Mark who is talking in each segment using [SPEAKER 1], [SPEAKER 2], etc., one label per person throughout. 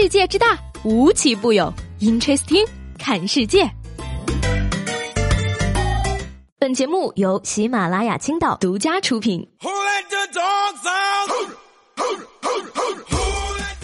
[SPEAKER 1] 世界之大，无奇不有。Interesting，看世界。本节目由喜马拉雅青岛独家出品。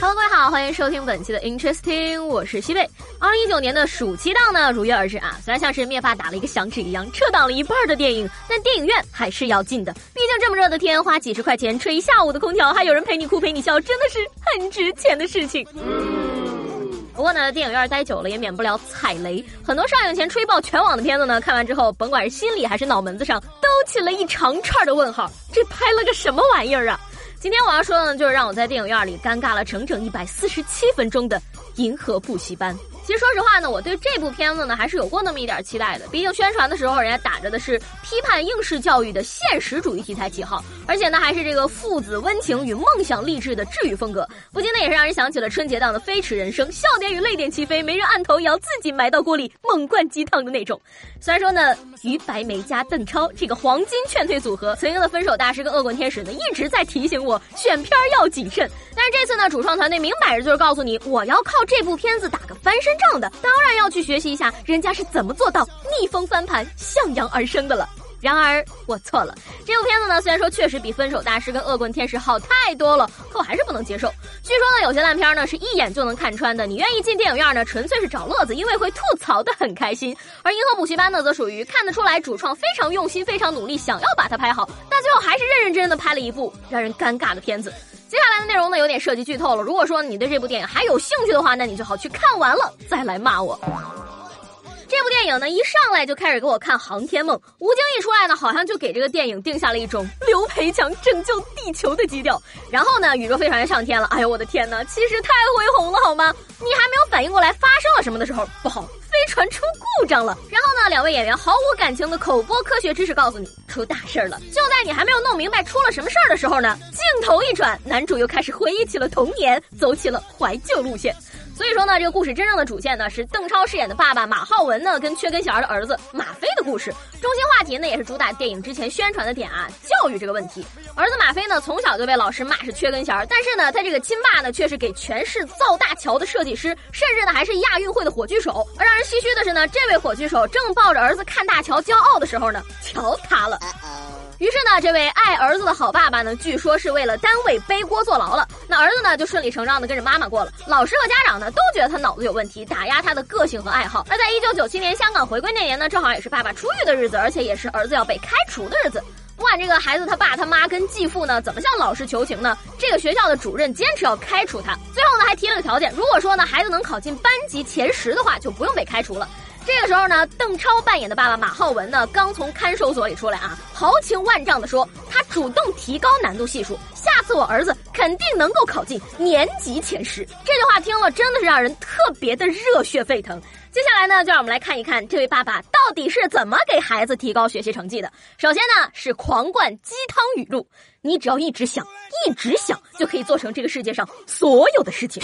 [SPEAKER 1] Hello，各位好，欢迎收听本期的 Interesting，我是西贝。二零一九年的暑期档呢，如约而至啊！虽然像是灭霸打了一个响指一样，撤档了一半的电影，但电影院还是要进的。毕竟这么热的天，花几十块钱吹一下午的空调，还有人陪你哭陪你笑，真的是很值钱的事情。不过呢，电影院待久了也免不了踩雷。很多上映前吹爆全网的片子呢，看完之后，甭管是心里还是脑门子上，都起了一长串的问号。这拍了个什么玩意儿啊？今天我要说的呢，就是让我在电影院里尴尬了整整一百四十七分钟的《银河补习班》。其实说实话呢，我对这部片子呢还是有过那么一点期待的。毕竟宣传的时候，人家打着的是批判应试教育的现实主义题材旗号，而且呢还是这个父子温情与梦想励志的治愈风格，不禁呢也是让人想起了春节档的《飞驰人生》，笑点与泪点齐飞，没人按头也要自己埋到锅里猛灌鸡汤的那种。虽然说呢，于白眉加邓超这个黄金劝退组合，曾经的分手大师跟恶棍天使呢一直在提醒我选片要谨慎。但是这次呢，主创团队明摆着就是告诉你，我要靠这部片子打个翻身。仗的当然要去学习一下，人家是怎么做到逆风翻盘、向阳而生的了。然而我错了，这部片子呢，虽然说确实比《分手大师》跟《恶棍天使》好太多了，可我还是不能接受。据说呢，有些烂片呢是一眼就能看穿的，你愿意进电影院呢，纯粹是找乐子，因为会吐槽的很开心。而《银河补习班》呢，则属于看得出来主创非常用心、非常努力，想要把它拍好，但最后还是认认真真的拍了一部让人尴尬的片子。接下来的内容呢，有点涉及剧透了。如果说你对这部电影还有兴趣的话，那你最好去看完了再来骂我。这部电影呢，一上来就开始给我看《航天梦》，吴京一出来呢，好像就给这个电影定下了一种刘培强拯救地球的基调。然后呢，宇宙飞船上天了，哎呦我的天哪，气势太恢宏了好吗？你还没有反应过来发生了什么的时候，不好，飞船出故障了。然后呢，两位演员毫无感情的口播科学知识告诉你，出大事儿了。就在你还没有弄明白出了什么事儿的时候呢，镜头一转，男主又开始回忆起了童年，走起了怀旧路线。所以说呢，这个故事真正的主线呢是邓超饰演的爸爸马浩文呢跟缺根弦的儿子马飞的故事。中心话题呢也是主打电影之前宣传的点啊，教育这个问题。儿子马飞呢从小就被老师骂是缺根弦，但是呢他这个亲爸呢却是给全市造大桥的设计师，甚至呢还是亚运会的火炬手。而让人唏嘘的是呢，这位火炬手正抱着儿子看大桥骄傲的时候呢，桥塌了。于是呢，这位爱儿子的好爸爸呢，据说是为了单位背锅坐牢了。那儿子呢，就顺理成章的跟着妈妈过了。老师和家长呢，都觉得他脑子有问题，打压他的个性和爱好。而在一九九七年香港回归那年呢，正好也是爸爸出狱的日子，而且也是儿子要被开除的日子。不管这个孩子他爸他妈跟继父呢，怎么向老师求情呢？这个学校的主任坚持要开除他。最后呢，还提了个条件，如果说呢，孩子能考进班级前十的话，就不用被开除了。这个时候呢，邓超扮演的爸爸马浩文呢，刚从看守所里出来啊，豪情万丈的说，他主动提高难度系数，下次我儿子肯定能够考进年级前十。这句话听了真的是让人特别的热血沸腾。接下来呢，就让我们来看一看这位爸爸到底是怎么给孩子提高学习成绩的。首先呢，是狂灌鸡汤语录，你只要一直想，一直想，就可以做成这个世界上所有的事情。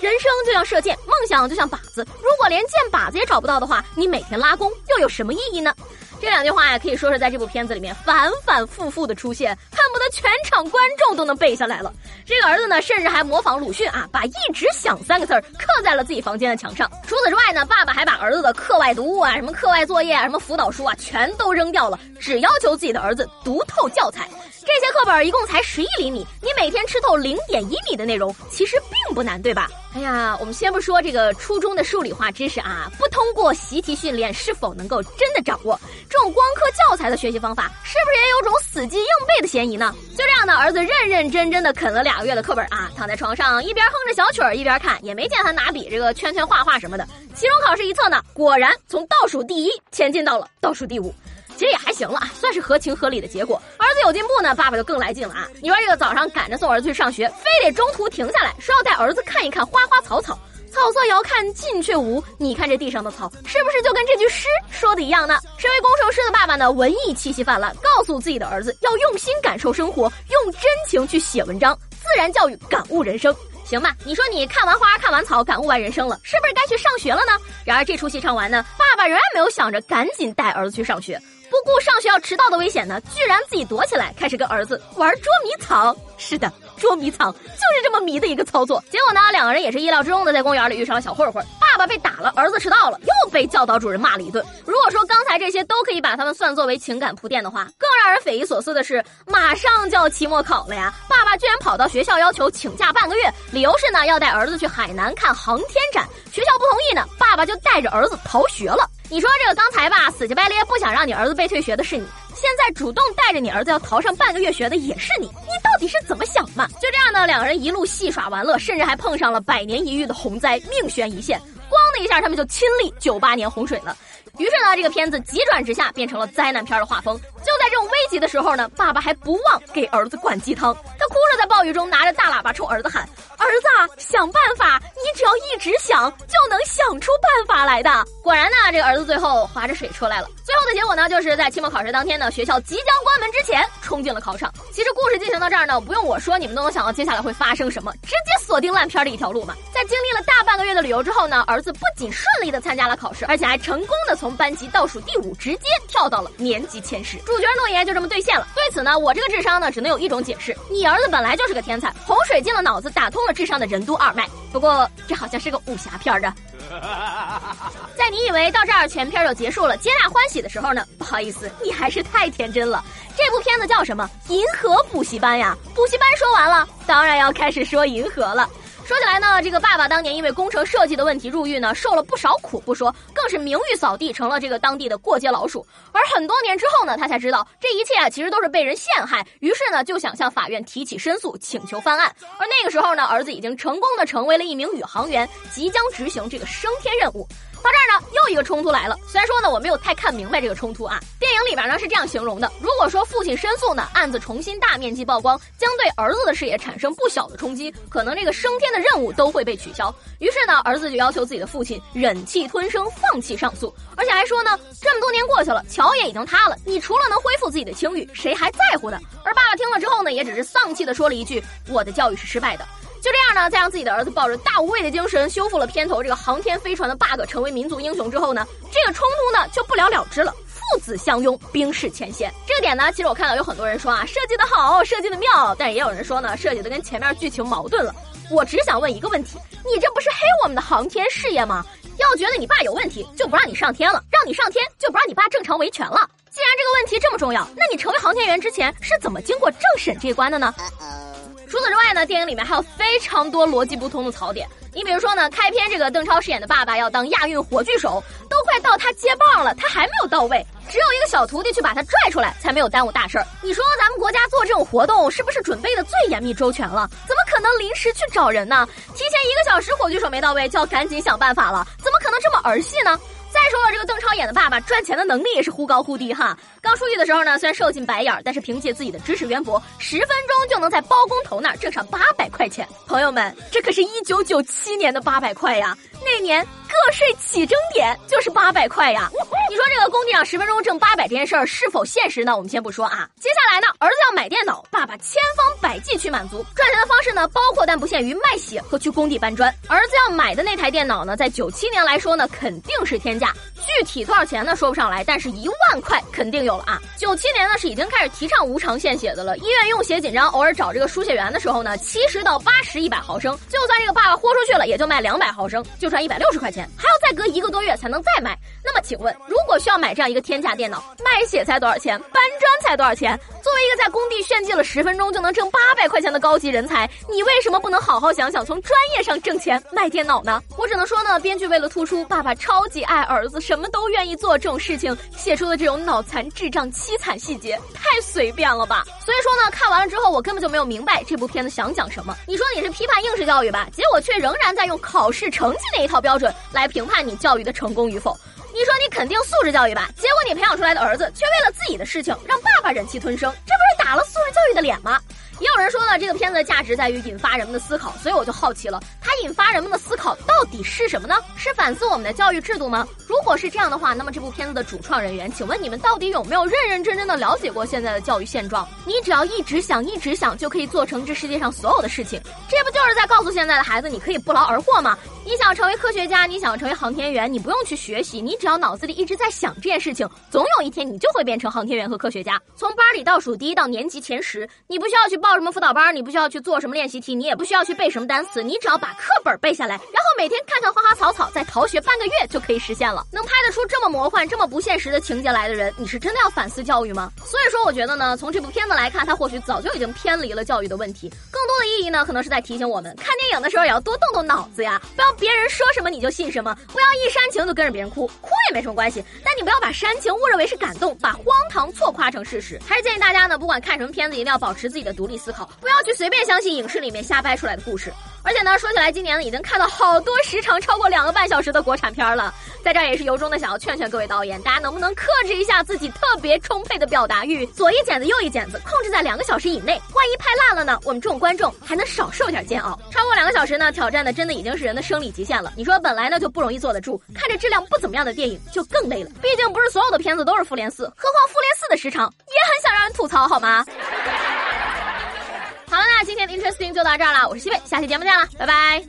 [SPEAKER 1] 人生就像射箭，梦想就像靶子，如果连箭靶子也找不到的话，你每天拉弓又有什么意义呢？这两句话呀，可以说是在这部片子里面反反复复的出现，恨不得全场观众都能背下来了。这个儿子呢，甚至还模仿鲁迅啊，把“一直想”三个字儿刻在了自己房间的墙上。除此之外呢，爸爸还把儿子的课外读物啊、什么课外作业啊、什么辅导书啊，全都扔掉了，只要求自己的儿子读透教材。这些课本一共才十一厘米，你每天吃透零点一米的内容，其实并不难，对吧？哎呀，我们先不说这个初中的数理化知识啊，不通过习题训练是否能够真的掌握？这种光刻教材的学习方法，是不是也有种死记硬背的嫌疑呢？就这样的儿子认认真真的啃了两个月的课本啊，躺在床上一边哼着小曲儿一边看，也没见他拿笔这个圈圈画画什么的。期中考试一测呢，果然从倒数第一前进到了倒数第五。其实也还行了啊，算是合情合理的结果。儿子有进步呢，爸爸就更来劲了啊！你说这个早上赶着送儿子去上学，非得中途停下来，说要带儿子看一看花花草草。草色遥看近却无，你看这地上的草，是不是就跟这句诗说的一样呢？身为工程师的爸爸呢，文艺气息泛滥，告诉自己的儿子要用心感受生活，用真情去写文章，自然教育感悟人生。行吧，你说你看完花看完草，感悟完人生了，是不是该去上学了呢？然而这出戏唱完呢，爸爸仍然没有想着赶紧带儿子去上学。不顾上学要迟到的危险呢，居然自己躲起来，开始跟儿子玩捉迷藏。是的。捉迷藏就是这么迷的一个操作，结果呢，两个人也是意料之中的，在公园里遇上了小混混。爸爸被打了，儿子迟到了，又被教导主任骂了一顿。如果说刚才这些都可以把他们算作为情感铺垫的话，更让人匪夷所思的是，马上就要期末考了呀，爸爸居然跑到学校要求请假半个月，理由是呢要带儿子去海南看航天展。学校不同意呢，爸爸就带着儿子逃学了。你说这个刚才吧，死乞白咧不想让你儿子被退学的是你。现在主动带着你儿子要逃上半个月学的也是你，你到底是怎么想嘛？就这样呢，两个人一路戏耍玩乐，甚至还碰上了百年一遇的洪灾，命悬一线。这一下，他们就亲历九八年洪水了。于是呢，这个片子急转直下，变成了灾难片的画风。就在这种危急的时候呢，爸爸还不忘给儿子灌鸡汤。他哭着在暴雨中拿着大喇叭冲儿子喊：“儿子，想办法！你只要一直想，就能想出办法。来的。”果然呢，这个儿子最后划着水出来了。最后的结果呢，就是在期末考试当天呢，学校即将关门之前，冲进了考场。其实故事进行到这儿呢，不用我说，你们都能想到接下来会发生什么，直接锁定烂片的一条路嘛。在经历了大半个月的旅游之后呢，儿子不仅顺利的参加了考试，而且还成功的从班级倒数第五直接跳到了年级前十。主角诺言就这么兑现了。对此呢，我这个智商呢，只能有一种解释：你儿子本来就是个天才，洪水进了脑子，打通了智商的任督二脉。不过这好像是个武侠片的。在你以为到这儿全片就结束了，皆大欢喜的时候呢，不好意思，你还是太天真了。这部片子叫什么？银河补习班呀！补习班说完了，当然要开始说银河了。说起来呢，这个爸爸当年因为工程设计的问题入狱呢，受了不少苦不说，更是名誉扫地，成了这个当地的过街老鼠。而很多年之后呢，他才知道这一切啊，其实都是被人陷害，于是呢，就想向法院提起申诉，请求翻案。而那个时候呢，儿子已经成功的成为了一名宇航员，即将执行这个升天任务。到这儿呢，又一个冲突来了。虽然说呢，我没有太看明白这个冲突啊。电影里边呢是这样形容的：如果说父亲申诉呢，案子重新大面积曝光，将对儿子的事业产生不小的冲击，可能这个升天的任务都会被取消。于是呢，儿子就要求自己的父亲忍气吞声，放弃上诉，而且还说呢，这么多年过去了，桥也已经塌了，你除了能恢复自己的清誉，谁还在乎呢？而爸爸听了之后呢，也只是丧气的说了一句：“我的教育是失败的。”就这样呢，在让自己的儿子抱着大无畏的精神修复了片头这个航天飞船的 bug，成为民族英雄之后呢，这个冲突呢就不了了之了。父子相拥，冰释前嫌。这个点呢，其实我看到有很多人说啊，设计的好，设计的妙，但也有人说呢，设计的跟前面剧情矛盾了。我只想问一个问题，你这不是黑我们的航天事业吗？要觉得你爸有问题，就不让你上天了；让你上天，就不让你爸正常维权了。既然这个问题这么重要，那你成为航天员之前是怎么经过政审这一关的呢？除此之外呢，电影里面还有非常多逻辑不通的槽点。你比如说呢，开篇这个邓超饰演的爸爸要当亚运火炬手，都快到他接棒了，他还没有到位，只有一个小徒弟去把他拽出来，才没有耽误大事儿。你说咱们国家做这种活动是不是准备的最严密周全了？怎么可能临时去找人呢？提前一个小时火炬手没到位，就要赶紧想办法了？怎么可能这么儿戏呢？说了，这个邓超演的爸爸赚钱的能力也是忽高忽低哈。刚出狱的时候呢，虽然受尽白眼，但是凭借自己的知识渊博，十分钟就能在包工头那儿挣上八百块钱。朋友们，这可是一九九七年的八百块呀！那年个税起征点就是八百块呀！你说这个工地上十分钟挣八百这件事儿是否现实呢？我们先不说啊。接下来呢，儿子要买电脑，爸爸千方百计去满足。赚钱的方式呢，包括但不限于卖血和去工地搬砖。儿子要买的那台电脑呢，在九七年来说呢，肯定是天价。具体多少钱呢？说不上来，但是一万块肯定有了啊！九七年呢是已经开始提倡无偿献血的了。医院用血紧张，偶尔找这个输血员的时候呢，七十到八十一百毫升，就算这个爸爸豁出去了，也就卖两百毫升，就赚一百六十块钱，还有再隔一个多月才能再卖。那么请问，如果需要买这样一个天价电脑，卖血才多少钱？搬砖才多少钱？为一个在工地炫技了十分钟就能挣八百块钱的高级人才，你为什么不能好好想想从专业上挣钱卖电脑呢？我只能说呢，编剧为了突出爸爸超级爱儿子，什么都愿意做这种事情，写出的这种脑残智障凄惨细节太随便了吧？所以说呢，看完了之后我根本就没有明白这部片子想讲什么。你说你是批判应试教育吧，结果却仍然在用考试成绩那一套标准来评判你教育的成功与否。你说你肯定素质教育吧，结果你培养出来的儿子却为了自己的事情让爸爸忍气吞声，这不是打了素质教育的脸吗？也有人说了，这个片子的价值在于引发人们的思考，所以我就好奇了，它引发人们的思考到底是什么呢？是反思我们的教育制度吗？如果是这样的话，那么这部片子的主创人员，请问你们到底有没有认认真真的了解过现在的教育现状？你只要一直想，一直想，就可以做成这世界上所有的事情。这不就是在告诉现在的孩子，你可以不劳而获吗？你想成为科学家，你想成为航天员，你不用去学习，你只要脑子里一直在想这件事情，总有一天你就会变成航天员和科学家。从班里倒数第一到年级前十，你不需要去报什么辅导班，你不需要去做什么练习题，你也不需要去背什么单词，你只要把课本背下来，然后每天看看花花草草，再逃学半个月就可以实现了。能拍得出这么魔幻、这么不现实的情节来的人，你是真的要反思教育吗？所以说，我觉得呢，从这部片子来看，它或许早就已经偏离了教育的问题。更多的意义呢，可能是在提醒我们，看电影的时候也要多动动脑子呀，不要别人说什么你就信什么，不要一煽情就跟着别人哭，哭也没什么关系，但你不要把煽情误认为是感动，把荒唐错夸成事实。还是建议大家呢，不管看什么片子，一定要保持自己的独立思考，不要去随便相信影视里面瞎掰出来的故事。而且呢，说起来，今年呢已经看到好多时长超过两个半小时的国产片了。在这儿也是由衷的想要劝劝各位导演，大家能不能克制一下自己特别充沛的表达欲，左一剪子右一剪子，控制在两个小时以内。万一拍烂了呢？我们这种观众还能少受点煎熬。超过两个小时呢，挑战的真的已经是人的生理极限了。你说本来呢就不容易坐得住，看着质量不怎么样的电影就更累了。毕竟不是所有的片子都是复联四，何况复联四的时长也很想让人吐槽，好吗？好了，那今天的 Interesting 就到这儿了，我是西贝，下期节目见了，拜拜。